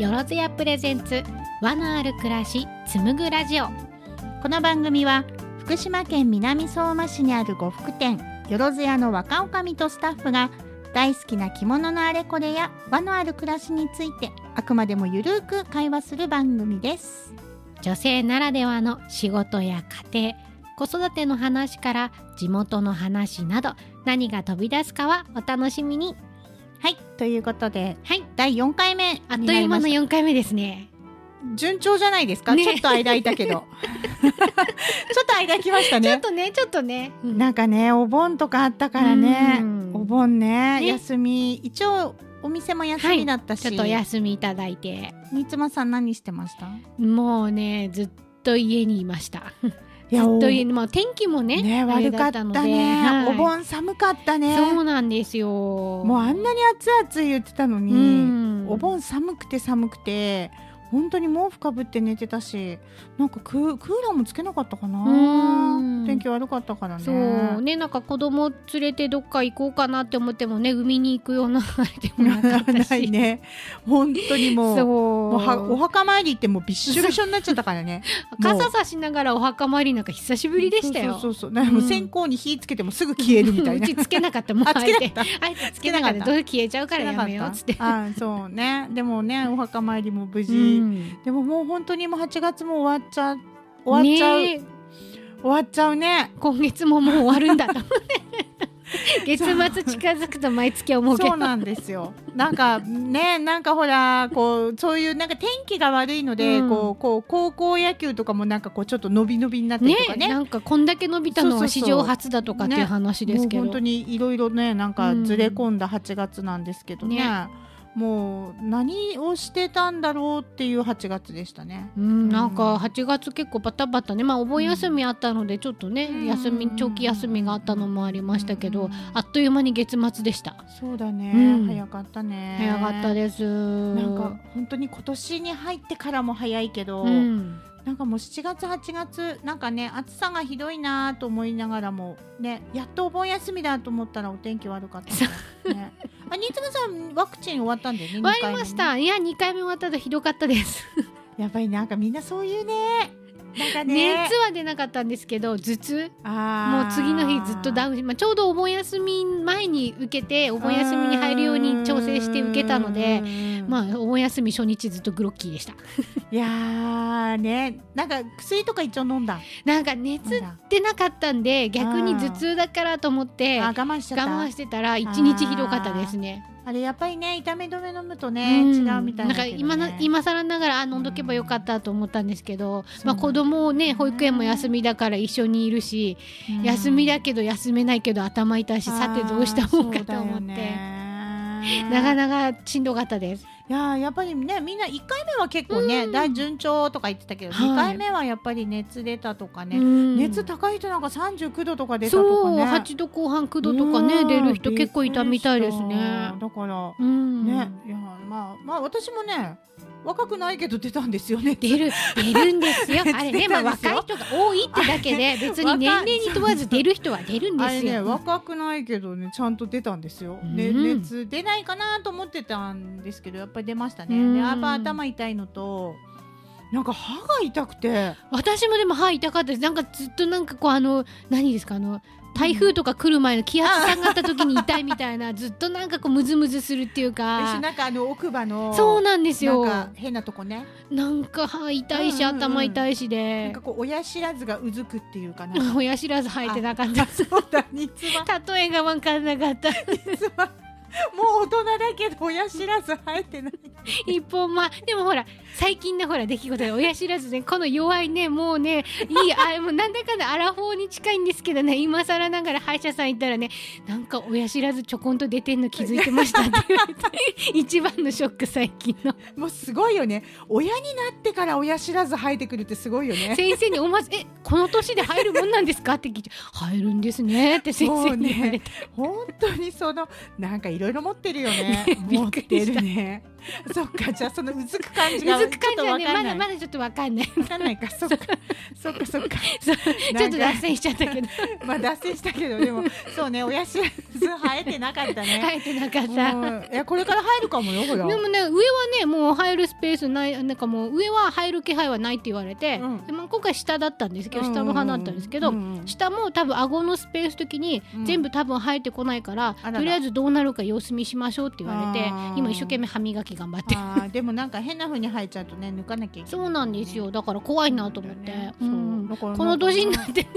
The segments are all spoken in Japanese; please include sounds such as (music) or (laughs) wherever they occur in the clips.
よろずやプレゼンツ和のある暮らし紡ぐラジオ。この番組は福島県南相馬市にある呉服店よろずやの若女将とスタッフが大好きな着物のあれこれや和のある暮らしについてあくまでもゆるく会話する番組です。女性ならではの仕事や家庭子育ての話から地元の話など何が飛び出すかはお楽しみに。はい。ということではい。第4回目あっという間の4回目ですね。順調じゃないですか、ね。ちょっと間空いたけど。(laughs) ちょっと間空きましたちょっねとねちょっとね、うん。なんかねお盆とかあったからね。うん。お盆ねね。休み。一応お店も休みだったし、ちょっとお休みいただいて。三つ間さん何してました？もうねずっと家にいました。いずっと家おにまあ天気もねね悪かったね、はい。お盆寒かったね。そうなんですよ。もうあんなに暑い暑い言ってたのに、うん。お盆寒くて寒くて本当に毛布かぶって寝てたしなんかクークーラーもつけなかったかな。うん。天気悪かったからね。そう。ねなんか子供連れてどっか行こうかなって思ってもね海に行くようなあれでもなかったし。(laughs) ないね。本当にもうそう。もうはお墓参りってもうびっしょびしょになっちゃったからね。(laughs) 傘さしながらお墓参りなんか久しぶりでしたよ。そうそうそう。そう。線香に火つけてもすぐ消えるみたいな。(laughs) うちつけなかったもうあつけなかった。あつけなかった。どう消えちゃうからやめようっつって。あそうね。でもねお墓参りも無事、うんでももう本当にもう8月も終わっちゃう終わっちゃう、ねえ。終わっちゃうね。今月ももう終わるんだと。(laughs) 月末近づくと毎月思うけど。そうなんですよ。なんかねなんかほらこうそういうなんか天気が悪いので、うん。こうこう高校野球とかもなんかこうちょっと伸び伸びになったりねとかね。なんかこんだけ伸びたのは史上初だとかっていう話ですけど、もう本当にいろいろねなんかずれ込んだ8月なんですけどね,、ねもう何をしてたんだろうっていう8月でしたね。うん、なんか8月結構バタバタね。まあお盆休みあったのでちょっとね、うん。休み長期休みがあったのもありましたけど、うん。あっという間に月末でした。そうだね、うん。早かったね。早かったです。なんか本当に今年に入ってからも早いけど、うんなんかもう7月8月なんかね暑さがひどいなと思いながらもねやっとお盆休みだと思ったらお天気悪かったね。あ新妻さんワクチン終わったんだよね終わりました。いや2回目終わったとひどかったです。やっぱりなんかみんなそういうねね。熱は出なかったんですけど頭痛。もう次の日ずっとダウンし、まあ、ちょうどお盆休み前に受けてお盆休みに入るように調整して受けたのでうん。まあお盆休み初日ずっとグロッキーでした。(laughs) いやーね。なんか薬とか一応飲んだ？なんか熱出なかったんで逆に頭痛だからと思って我慢してたら一日ひどかったですね。あれやっぱりね痛み止め飲むとね、ん。違うみたいなんか今な今更ながらあ飲んどけばよかったと思ったんですけど、まあ、そうなんだ子供をね保育園も休みだから一緒にいるし、うん。休みだけど休めないけど頭痛いしさてどうしたもんかと思って、(laughs) なかななかしんどかったです。いやーやっぱりねみんな1回目は結構ね、うん。大順調とか言ってたけど、はい。2回目はやっぱり熱出たとかね、うん。熱高い人なんか39度とか出たとかそうね8度後半9度とかねうん。出る人結構いたみたいですね。だからうん。ね、いやまあまあ私もね若くないけど出たんですよね出る出る (laughs) んですよ。あれね、まあ若い人が多いってだけで、(laughs) 別に年齢に問わず出る人は出るんであれねすよ。若くないけどねちゃんと出たんですよ、ねうん熱出ないかなと思ってたんですけどやっぱり出ましたね、うんでやっぱ頭痛いのとなんか歯が痛くて私もでも歯痛かったです。なんかずっとなんかこうあの何ですかあの。台風とか来る前の気圧下がった時に痛いみたいなずっとなんかこうムズムズするっていう私かなんかあの奥歯のそうなんですよ。変なとこね。なんか歯痛いしうんうんうん。頭痛いしなんでかこう親知らずがうずくっていうかな。(laughs) 親知らず生えてなかった。(laughs) 例えが分かんなかったもう大人だけど親知らず生えてない。一本まあでもほら最近のほら出来事で親知らずねこの弱いねもうねいいあもうなんだかんだアラフォーに近いんですけどね今更ながら歯医者さん行ったらねなんか親知らずちょこんと出てんの気づいてましたって言われて一番のショック最近の。もうすごいよね。親になってから親知らず生えてくるってすごいよね。先生に思わず「えこの年で入るもんなんですか?」って聞いて「入るんですね」って先生に言われて、本当にそのなんかいろいろ持ってるよね。(laughs) ね持ってるね (laughs) そっかじゃあそのうずく感じうがずく感じはねまだまだちょっとわかんない。わかんないかそっかそっか。そっかちょっと脱線しちゃったけど。(laughs) まあ脱線したけどでもそうね親知らず生えてなかったね。生えてなかった。うん。いやこれから生えるかもよほら。でもね上はねもう入るスペースないなんかもう上は入る気配はないって言われて、うん。でも今回下だったんですけど下の花だったんですけど、下も多分顎のスペース時にうん。全部多分生えてこないから、とりあえずどうなるか様子見しましょうって言われて今一生懸命歯磨き頑張って。あーでもなんか変な風に生えちゃうとね抜かなきゃいけない、そうなんですよ。だから怖いなと思って、そう。うん。この年になってね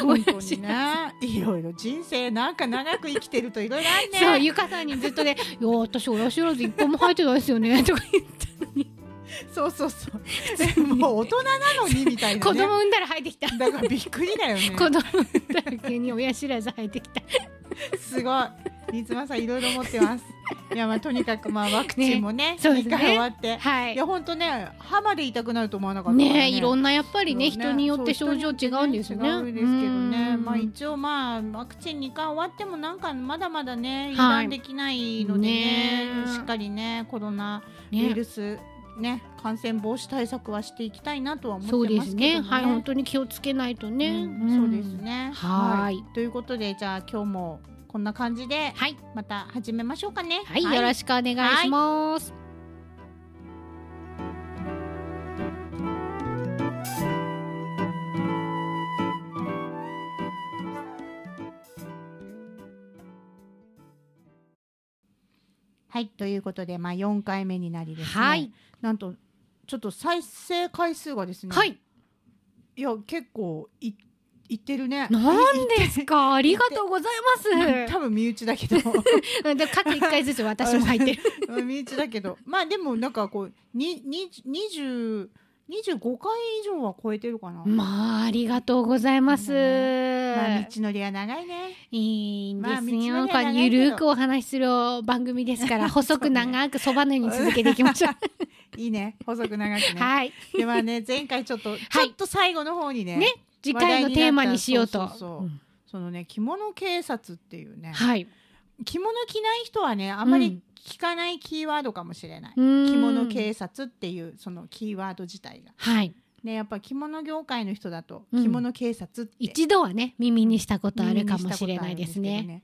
本当にねい。ろいろ人生なんか長く生きてるといろいろあるねそうゆかさんにずっとね「いや私親知らず一本も生えてないですよね」とか言ったのに、そうそうそう。で (laughs) も大人なのにみたいな子ね供産んだら生えてきた。だからびっくりだよね。(laughs) 子供産んだら急に親知らず生えてきた。すごい。三つ葉さんいろいろ持ってます。(laughs) いやまあとにかくまあワクチンもねそうですね。2回終わって、はい。いや本当ね歯まで痛くなると思わなかったからね。いろんなやっぱりねそう人によって症状違うんですよね。違うんですけどね、うん。まあ一応まあワクチン2回終わってもなんかまだまだね油はい。断できないのでね,、ね。しっかりねコロナウイねルスね感染防止対策はしていきたいなとは思ってますすけどねはい本当に気をつけないとね。うんそうですね。はいということでじゃあ今日もこんな感じではいまた始めましょうかね。はい、よろしくお願いします。はいということでまあ4回目になりですね。はいなんとちょっと再生回数がですね。はいいや結構いいってるね。なんですか？(laughs) ありがとうございます。多分身内だけど (laughs) で各一回ずつ私も入ってる。(laughs) 身内だけどまあでもなんかこうにに20 25回以上は超えてるかな。まあありがとうございます。まあ道のりは長いね。いいんですよ。まあゆるくお話しする番組ですから、細く長くそばのように続けていきましょう。いいね細く長くね。はい。でまあね前回ちょっと、ちょっと最後の方にねね次回のテーマにしようと。そうそのね着物警察っていうねはい。着物着ない人はねあまり聞かないキーワードかもしれない、着着物警察っていうそのキーワード自体が。はい。ねやっぱ着物業界の人だとうん着物警察って一度はね耳にしたことあるかもしれないですね。ことあるんけどね。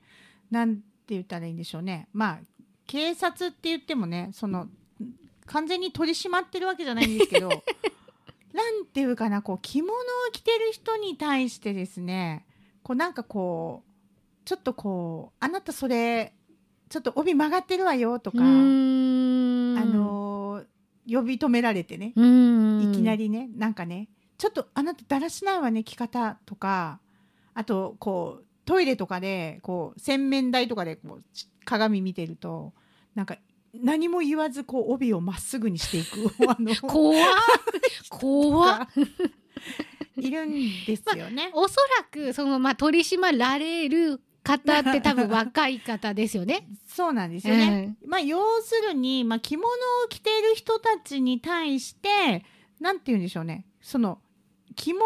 なんて言ったらいいんでしょうね。まあ警察って言ってもねその完全に取り締まってるわけじゃないんですけど (laughs) なんていうかなこう着物を着てる人に対してですねこうなんかこうちょっとこうあなたそれちょっと帯曲がってるわよとか、あの呼び止められてね。いきなりねなんかねちょっとあなただらしないわね着方とかあとこうトイレとかでこう洗面台とかでこうち鏡見てるとなんか何も言わずこう帯をまっすぐにしていく。(laughs) あの怖っ。怖っ。(laughs) いるんですよね。おそらくそのまあ取り締まられる方って多分若い方ですよね。(laughs) そうなんですよね。まあ要するに、まあ、着物を着ている人たちに対してなんて言うんでしょうねその着物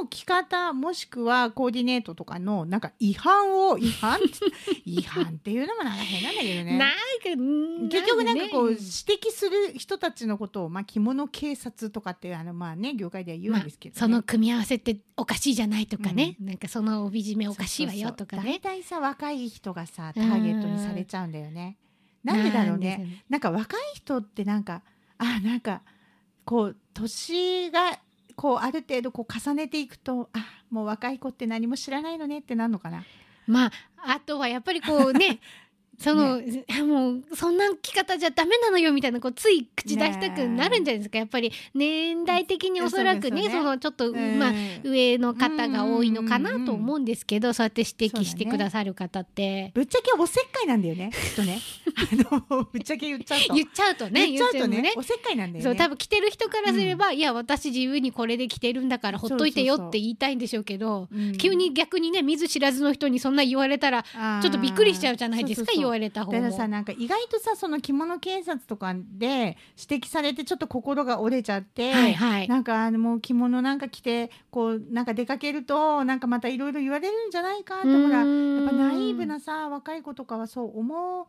の着方もしくはコーディネートとかのなんか違反を違反？(laughs) 違反っていうのもなんか変なんだけどね。なんかうん結局なんかこうね指摘する人たちのことを、まあ、着物警察とかってあのまあね業界では言うんですけど、ねその組み合わせっておかしいじゃないとかね、なんかその帯締めおかしいわよとかね。大体さ若い人がさターゲットにされちゃうんだよね。なんでだろうね。なんか若い人ってなんかあなんかこう年がこうある程度こう重ねていくとあもう若い子って何も知らないのねってなるのかな？まああとはやっぱりこうね (laughs) その、あもうそんな着方じゃダメなのよみたいなこうつい口出したくなるんじゃないですか、やっぱり年代的におそらくねそそのちょっと、うん。まあ上の方が多いのかなと思うんですけど、そうやって指摘してくださる方って、ぶっちゃけおせっかいなんだよねきっとね。あのぶっちゃけ言っちゃうと。言っちゃうとね言っちゃうとねおせっかいなんだよね。そう多分着てる人からすれば、いや私自由にこれで着てるんだからほっといてよって言いたいんでしょうけどうん。急に逆にね見ず知らずの人にそんな言われたらちょっとびっくりしちゃうじゃないですかそうそうそう言われた方もだから。さなんか意外とさその着物警察とかで指摘されてちょっと心が折れちゃって、はいはいなんかあのもう着物なんか着てこうなんか出かけるとなんかまたいろいろ言われるんじゃないかってほらやっぱナイーブなさ若い子とかはそう思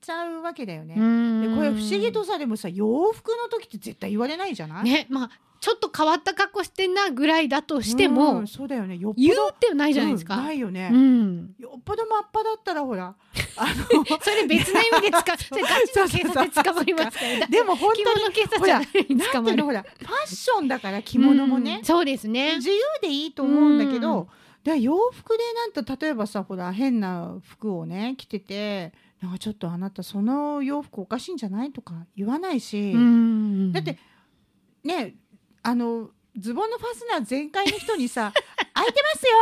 ちゃうわけだよね。うんでこれ不思議とさでもさ洋服の時って絶対言われないじゃない、ねまあちょっと変わった格好してんなぐらいだとしても、うんそうだよねよっぽど言うってないじゃないですか。うんないよね、うんよっぽど真っ裸だったらほら (laughs) あのそれ別の意味で使う。(laughs) それガチの警察で捕まりますから。だでも本着当に物警察じゃ捕まる。ほらファッションだから着物もねうん、そうですね。自由でいいと思うんだけど、うんで洋服でなんと例えばさほら変な服をね着ててなんかちょっとあなたその洋服おかしいんじゃないとか言わないし、うん。だってねあのズボンのファスナー全開の人にさ「(laughs) 開いてますよ!」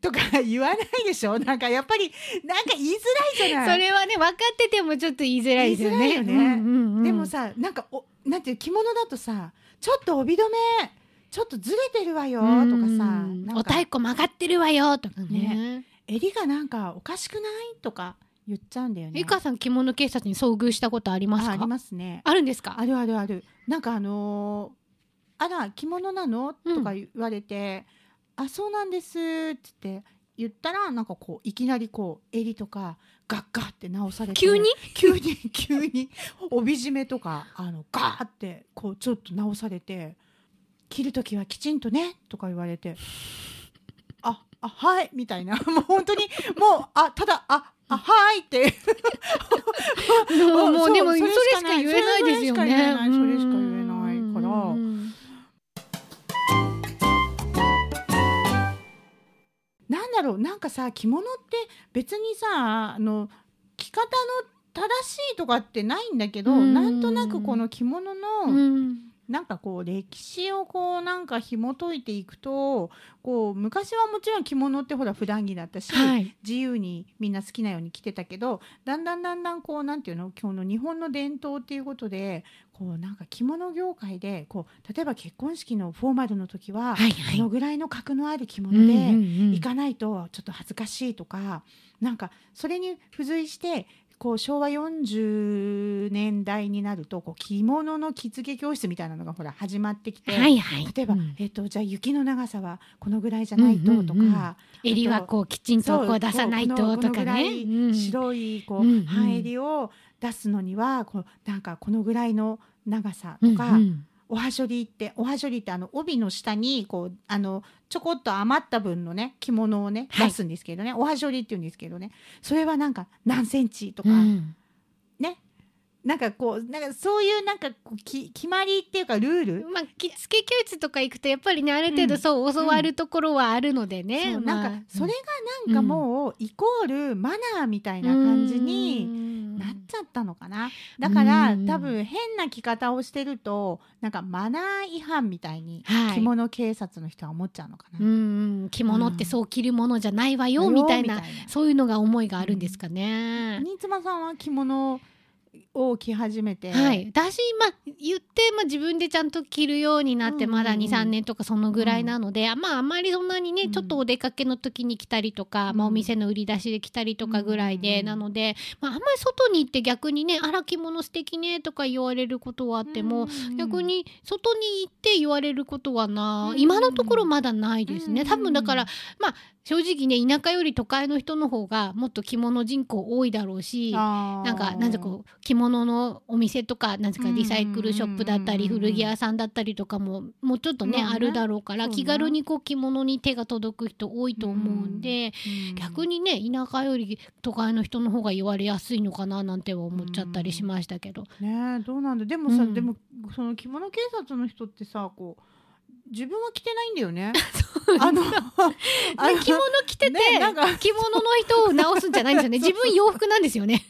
とか言わないでしょ。なんかやっぱりなんか言いづらいじゃない。それはね分かっててもちょっと言いづらいですよね。言いづらいよね。うんうんうんでもさなんかおなんていう着物だとさちょっと帯留めちょっとずれてるわよとかさお太鼓曲がってるわよとかね。襟がなんかおかしくない？とか言っちゃうんだよね。ゆかさん着物警察に遭遇したことありますか？あありますね。あるんですか？あるあるある。なんかあのーあら着物なの？うんとか言われて、あそうなんですって言って言ったらなんかこういきなりこう襟とかガッガッって直されて急に？急に急に帯締めとかあのガーってこうちょっと直されて着る時はきちんとねとか言われてああはいみたいな。(laughs) もう本当にもうあただああはいって。(laughs) もうでもそれしか言えないですよね。それしか言えない。から。うん。なんだろう。なんかさ着物って別にさあの着方の正しいとかってないんだけど、うん。なんとなくこの着物の、うんなんかこう歴史をこうなんか紐解いていくとこう昔はもちろん着物ってほら普段着だったし、はい。自由にみんな好きなように着てたけどだんだんだんだんこうなんていうの？今日の日本の伝統っていうことでこうなんか着物業界でこう例えば結婚式のフォーマルの時は、はいはい。このぐらいの格のある着物でうんうんうん行かないとちょっと恥ずかしいとか、なんかそれに付随してこう昭和40年代になるとこう着物の着付け教室みたいなのがほら始まってきて、はいはい。例えば、うん。えっとじゃあ雪の長さはこのぐらいじゃないととか、うんうん。うん襟はこうきちんとこう出さないととかね。白いこう、うんうん。半襟を出すのにはこうなんかこのぐらいの長さとか、うんうんおはしょりっておはしょりってあの帯の下にこうあのちょこっと余った分のね着物をねはい。出すんですけどね、おはしょりって言うんですけどね。それはなんか何センチとか、うん。ね。なんかこうなんかそういうなんかこうき決まりっていうかルール？まあ着付け教室とか行くとやっぱりねある程度うん。そう教わるところはあるのでね。そうまあなん。かそれがなんかもうイコールマナーみたいな感じにになっちゃったのかな？だからうん多分変な着方をしてるとなんかマナー違反みたいにはい。着物警察の人は思っちゃうのかな。うんうん。着物ってそう着るものじゃないわよみたいなみたいな。そういうのが思いがあるんですかね。新妻さんは着物を着始めて、はい、私、まあ、言って、まあ、自分でちゃんと着るようになってうんうんうん。まだ23年とかそのぐらいなので、まああんまりそんなにね、うん。ちょっとお出かけの時に着たりとか、まあ、うんお店の売り出しで着たりとかぐらいで、うんうんうん。なので、まあ、あんまり外に行って逆にね「あら着物素敵ね」とか言われることはあっても、逆に外に行って言われることはな、うん今のところまだないですね。うん。多分だからまあ正直ね田舎より都会の人の方がもっと着物人口多いだろうし。ななんかなんでこう着物のお店とかなんかうんリサイクルショップだったりうん古着屋さんだったりとかももうちょっとねまあね。あるだろうから気軽にこう着物に手が届く人多いと思うんで逆にね田舎より都会の人の方が言われやすいのかななんて思っちゃったりしましたけど。ねえどうなんだ。でもさ、うん。でもその着物警察の人ってさこう自分は着てないんだよね。(laughs) あの (laughs) あの着物着ててね着物の人を直すんじゃないんですよね。(laughs) 自分洋服なんですよね。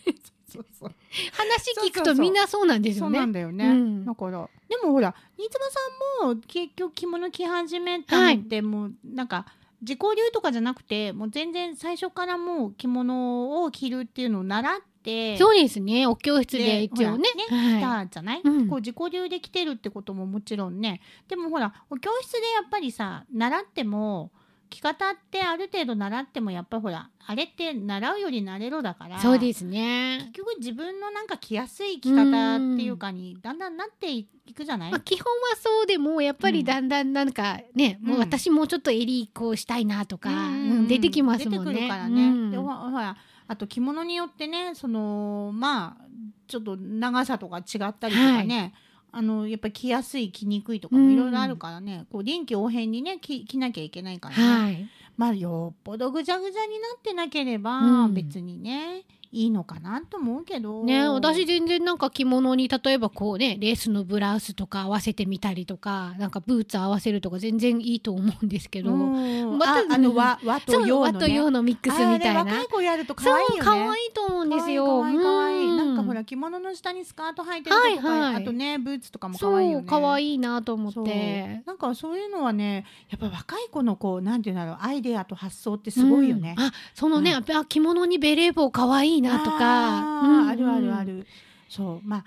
そうそう話聞くそう。そうそうとみんなそうなんですそうよねなんだよね、うん。だからでもほら新妻さんも結局着物着始めたのってもうなんか自己流とかじゃなくてもう全然最初からもう着物を着るっていうのを習って。そうですね。お教室でで一応ね。ほら来はい。たじゃない、うん。こう自己流で来てるってことももちろんね。でもほらお教室でやっぱりさ習っても着方ってある程度習ってもやっぱりほらあれって習うより慣れろだからそうですね。結局自分のなんか着やすい着方っていうかにだんだんなっていくじゃない、まあ、基本はそうでもやっぱりだんだんなんかね、もう私もうちょっと襟こうしたいなとか、うん。うん出てきますもんね。出てくるからね。うん。でほほらあと着物によってねそのまあちょっと長さとか違ったりとかね、あのやっぱり着やすい着にくいとかもいろいろあるからね、こう臨機応変にね着着なきゃいけないからね、はい。まあよっぽどぐちゃぐちゃになってなければ、うん。別にねいいのかなと思うけど。ね、私全然なんか着物に例えばこうねレースのブラウスとか合わせてみたりとかなんかブーツ合わせるとか全然いいと思うんですけど、うん。またああの和和と洋のね。和と洋のミックスみたいな。若い子やると可愛いよね。可愛いと思うんですよ。可愛いい。うん。なんかほら着物の下にスカート履いてる子とか、はいはい。あとねブーツとかも可そ愛いよね。う可愛いなと思って。なんかそういうのはねやっぱ若い子のこうなんていうんだろうアイデアと発想ってすごいよね、うん。あそのね、うん。あ着物にベレー帽可愛いなとか。うんあるあるある。そう。まあ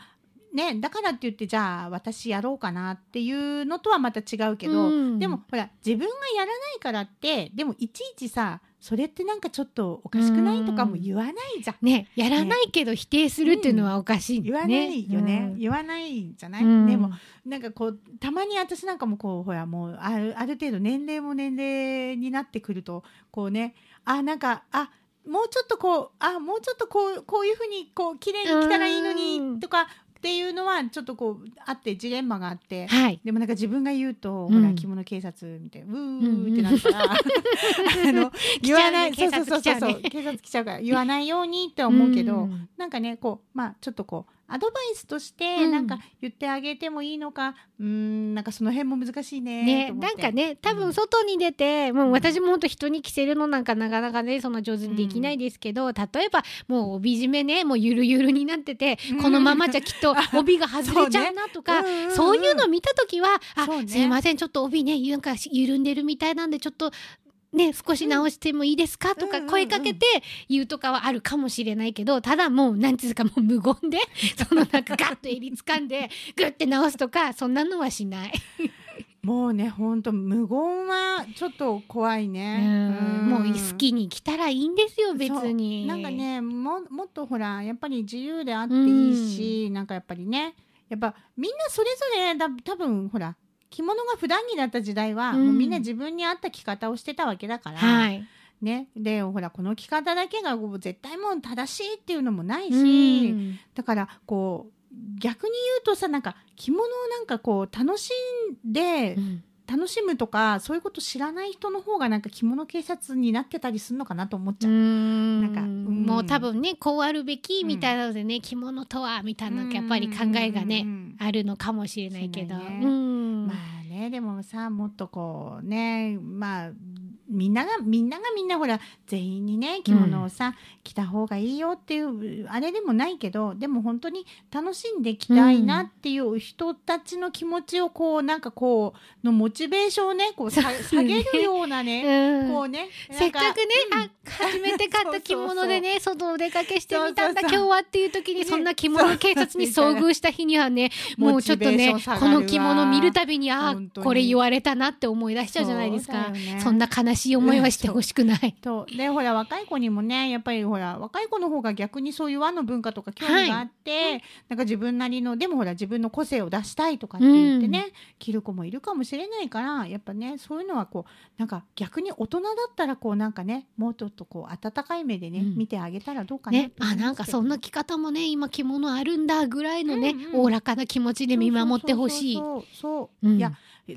ねだからって言ってじゃあ私やろうかなっていうのとはまた違うけど、うん。でもほら自分がやらないからってでもいちいちさそれってなんかちょっとおかしくないとかも言わないじゃん。ねやらないけど否定するっていうのはおかしい、ね。言わないよね、うん。言わないじゃない、うん。でもなんかこうたまに私なんかもこうほらもうあるある程度年齢も年齢になってくるとこうねあなんかあもうちょっとこうあもうちょっとこうこういうふうにこう綺麗に着たらいいのうんにとかっていうのはちょっとこうあってジレンマがあって。はい。でもなんか自分が言うと、うん。ほら着物警察みたいなうーってなったら、(laughs) あの言わないそうそうそうそう警察来ちゃうから言わないようにって思うけど、ん。なんかねこうまあちょっとこうアドバイスとしてうん。なんか言ってあげてもいいのかうーんなんかその辺も難しいねね、なんかね多分外に出て、もう私も本当人に着せるのなんかなかなかねそんな上手にできないですけど、例えばもう帯締めねもうゆるゆるになってて、うん。このままじゃきっと (laughs) 帯が外れちゃうなとか、そういうの見た時は「あ、すいませんちょっと帯ねなんか緩んでるみたいなんでちょっと。ね、少し直してもいいですか？とかうんうんうん。声かけて言うとかはあるかもしれないけどただもうなんていうかもう無言で (laughs) そのなんかガッと襟掴んでグッて直すとかそんなのはしない。(laughs) もうねほんと無言はちょっと怖いね。うん。もう好きに来たらいいんですよ別に。なんかねももっとほらやっぱり自由であっていいし、なんかやっぱりね。やっぱみんなそれぞれだ多分ほら着物が普段着だった時代は、うん。もうみんな自分に合った着方をしてたわけだから、はい。ね、でほらこの着方だけが絶対もう正しいっていうのもないし、うん。だからこう逆に言うとさなんか着物をなんかこう楽しんでうん楽しむとかそういうこと知らない人の方がなんか着物警察になってたりするのかなと思っちゃう。なんかうん。もう多分ねこうあるべきみたいなのでね、着物とはみたいなやっぱり考えがね、うん。あるのかもしれないけど。ね。うん。まあねでもさもっとこうねまあみんながみんながみんなほら全員にね着物をさ、着た方がいいよっていうあれでもないけどでも本当に楽しんで着たいなっていう人たちの気持ちをこうなんかこうのモチベーションをねこうさ下げるようなね、うん。こうねせっかくね、なん。あ初めて買った着物でね (laughs) 外お出かけしてみたんだ。今日はっていう時にね。そんな着物警察に遭遇した日にはねもうちょっとねこの着物見るたびにあ本当に。これ言われたなって思い出しちゃうじゃないですか。そんな悲しい思いはしてほしくない。とでほら若い子にもねやっぱりほら若い子の方が逆にそういう和の文化とか興味があって、なんか自分なりのでもほら自分の個性を出したいとかって言ってね、着る子もいるかもしれないからやっぱねそういうのはこうなんか逆に大人だったらこうなんかねもうちょっとこう温かい目でね、うん。見てあげたらどうかなね、あなんかそんな着方もね今着物あるんだぐらいのねうんうん。おおらかな気持ちで見守ってほしい。そういや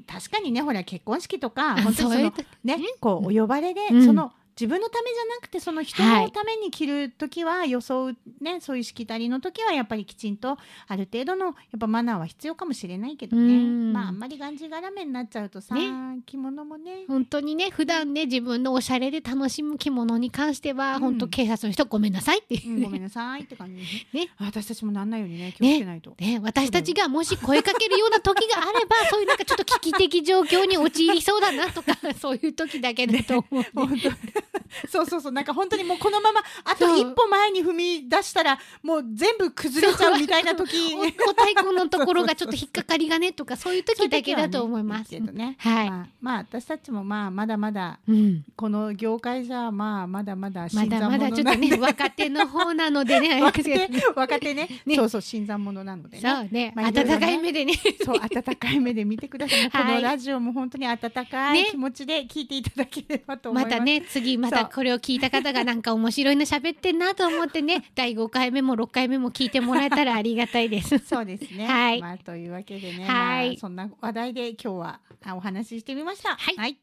確かにねほら結婚式とかあ本当にそのそういう時ね、こうお呼ばれで、うん。その自分のためじゃなくてその人はい。のために着る時は装うねそういうしきたりの時はやっぱりきちんとある程度のやっぱマナーは必要かもしれないけどね、うん。まああんまりがんじがらめになっちゃうとさ、ね着物もね。本当にね普段ね自分のおしゃれで楽しむ着物に関しては、うん。本当警察の人ごめんなさいっていうう、んごめんなさいって感じでね。私たちもなんないようにね。気をつけないと。ね、私たちがもし声かけるような時があれば (laughs) そういうなんかちょっと危機的状況に陥りそうだなとかそういう時だけだと思う、本当 (laughs) そうそうそうなんか本当にもうこのままあと一歩前に踏み出したらもう全部崩れちゃうみたいな時おお太鼓のところがちょっと引っかかりがねとか (laughs) そういう時だけだと思います。けどねはい、まあ、まあ私たちもまあまだまだうん、この業界じゃまあまだまだま新参だまだちょっとね若手の方なのでね若手ねねそうそう新参者なのでねそうね、ま温かい目でねそう温かい目で見てください、こはいのラジオも本当に温かいね気持ちで聞いていただければと思います、またね次またあこれを聞いた方がなんか面白いの喋ってんなと思ってね (laughs) 第5回目も6回目も聞いてもらえたらありがたいです。そうですね。はいまあというわけでね、はいまあそんな話題で今日はあお話ししてみました。はいはい。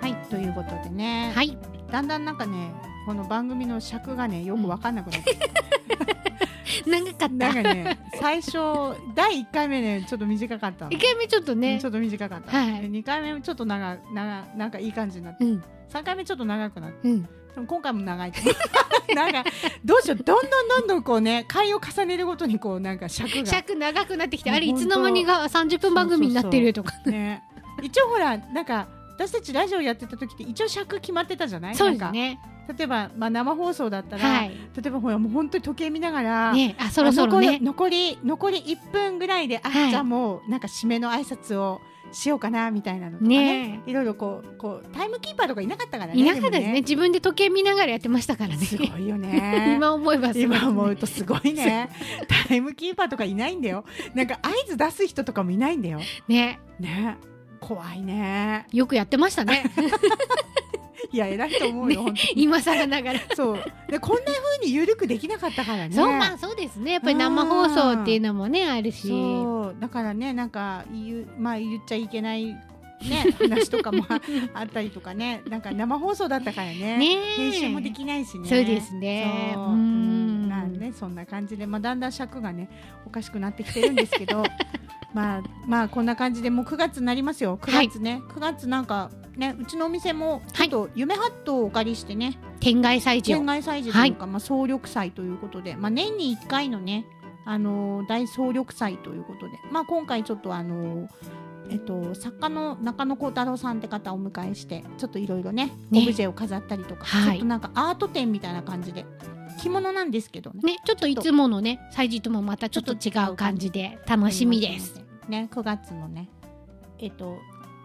はいということでね、はいだんだんなんかねこの番組の尺がねよくわかんなくなって。(laughs) 長かった。なんかね最初第1回目ねちょっと短かったの。1回目ちょっとね。ちょっと短かった、はい。で2回目ちょっと長長なんかいい感じになって。うん。3回目ちょっと長くなって。うん。今回も長い。と (laughs) なんかどうしよう。どんどんどんどんこうね回を重ねるごとにこうなんか尺が。尺長くなってきてあれいつの間にが30分番組になってるとかね。一応ほらなんか私たちラジオやってた時って一応尺決まってたじゃない？そうですね。か例えば、まあ、生放送だったら、はい。例えばほらもう本当に時計見ながら、ねあそろそろね。残り残り残り1分ぐらいであ、はい。じゃあもうなんか締めの挨拶をしようかなみたいなのとかね。ね。いろいろこうこうタイムキーパーとかいなかったからねいなかったですもね。自分で時計見ながらやってましたからね。すごいよね。(laughs) 今思えばすごいですね。今思うとすごいね。タイムキーパーとかいないんだよ。なんか合図出す人とかもいないんだよ。ね。ね。怖いね。よくやってましたね (laughs) (laughs) いや偉いと思うよ、本当に。今更ながら。(laughs) そう。でこんな風に緩くできなかったからね。そうまあそうですね。やっぱり生放送っていうのもねあるし。そう。だからねなんか言うまあ言っちゃいけないね (laughs) 話とかもああったりとかね。なんか生放送だったからね。ねえ。編集もできないしね。そうですね。そう。ん。ん。なんねそんな感じで、まあ、だんだん尺がねおかしくなってきてるんですけど。まあまあこんな感じでもう9月になりますよ。9月ね、9月なんかねうちのお店もちょっと夢ハットをお借りしてね、天外祭事を。県外祭事というか、まあ、総力祭ということで、まあ、年に1回のね、あのー大総力祭ということで、まあ、今回ちょっとあのーえっと、作家の中野幸太郎さんって方をお迎えしてちょっといろいろねね。オブジェを飾ったりとか、はい。ちょっとなんかアート展みたいな感じで。着物なんですけどね。ねちょっといつものね祭事ともまたちょっと違う感じで楽しみです。ね9月のねえっと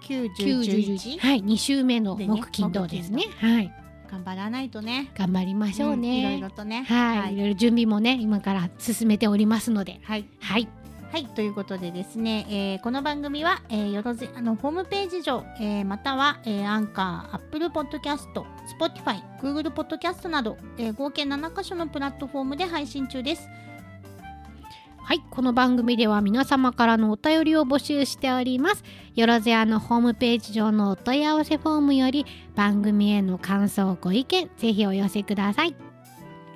9 9 10 11 11はい2週目の木金土ですね。はい。頑張らないとね。頑張りましょううんいろいねろ。とね。はい、、はい。いろいろ準備もね今から進めておりますので、はい。はい。はい、ということでですね、えーこの番組は、えーよろずやのホームページ上、えーまたは、えーアンカー、 Apple Podcast、 Spotify、 Google Podcast など、えー合計7カ所のプラットフォームで配信中です。はい、この番組では皆様からのお便りを募集しております。よろずやのホームページ上のお問い合わせフォームより番組への感想ご意見ぜひお寄せください。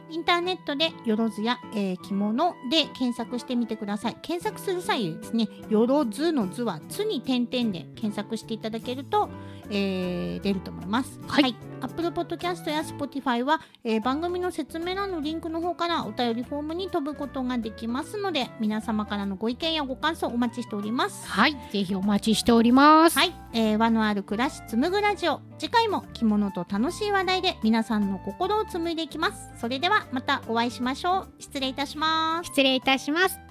インターネットでよろずや、えー着物で検索してみてください。検索する際ですね、よろずの図はつに点々で検索していただけると、えー出ると思います。はい、Apple Podcast や Spotify は、えー番組の説明欄のリンクの方からお便りフォームに飛ぶことができますので、皆様からのご意見やご感想お待ちしております。はい、ぜひお待ちしております。はい、えー和のある暮らし紡ぐラジオ次回も着物と楽しい話題で皆さんの心を紡いでいきますそれではまたお会いしましょう失礼いたします失礼いたします。